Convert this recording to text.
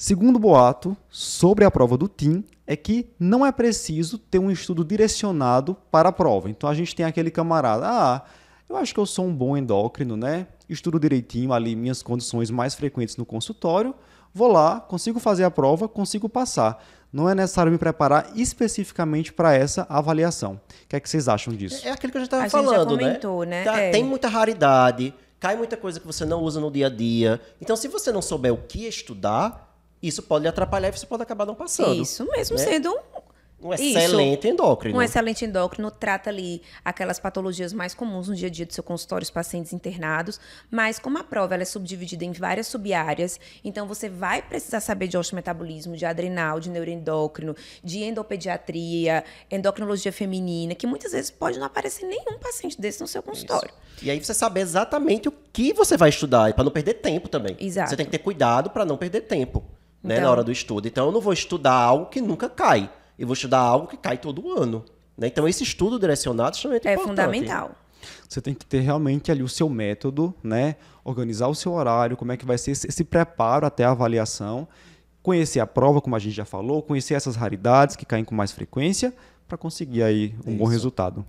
Segundo boato sobre a prova do TIM é que não é preciso ter um estudo direcionado para a prova. Então a gente tem aquele camarada, ah, eu acho que eu sou um bom endócrino, né? Estudo direitinho ali minhas condições mais frequentes no consultório, vou lá, consigo fazer a prova, consigo passar. Não é necessário me preparar especificamente para essa avaliação. O que é que vocês acham disso? É aquilo que a gente estava A gente falando, já comentou, né? Tá- É. Tem muita raridade, cai muita coisa que você não usa no dia a dia. Então, se você não souber o que estudar, isso pode lhe atrapalhar e você pode acabar não passando. Isso mesmo, né? sendo um, Um Isso. excelente endócrino. um excelente endócrino, trata ali aquelas patologias mais comuns no dia a dia do seu consultório, os pacientes internados, mas como a prova ela é subdividida em várias subáreas, então você vai precisar saber de osteometabolismo, de adrenal, de neuroendócrino, de endopediatria, endocrinologia feminina, que muitas vezes pode não aparecer nenhum paciente desse no seu consultório. E aí você saber exatamente o que você vai estudar, para não perder tempo também. Exato. Você tem que ter cuidado para não perder tempo, né, Então- na hora do estudo. Então eu não vou estudar algo que nunca cai. Eu vou estudar algo que cai todo ano. né? Então esse estudo direcionado é extremamente É importante. fundamental. Você tem que ter realmente ali o seu método, né? Organizar o seu horário, como é que vai ser esse, preparo até a avaliação, conhecer a prova, como a gente já falou, conhecer essas raridades que caem com mais frequência, para conseguir aí um bom Isso. resultado.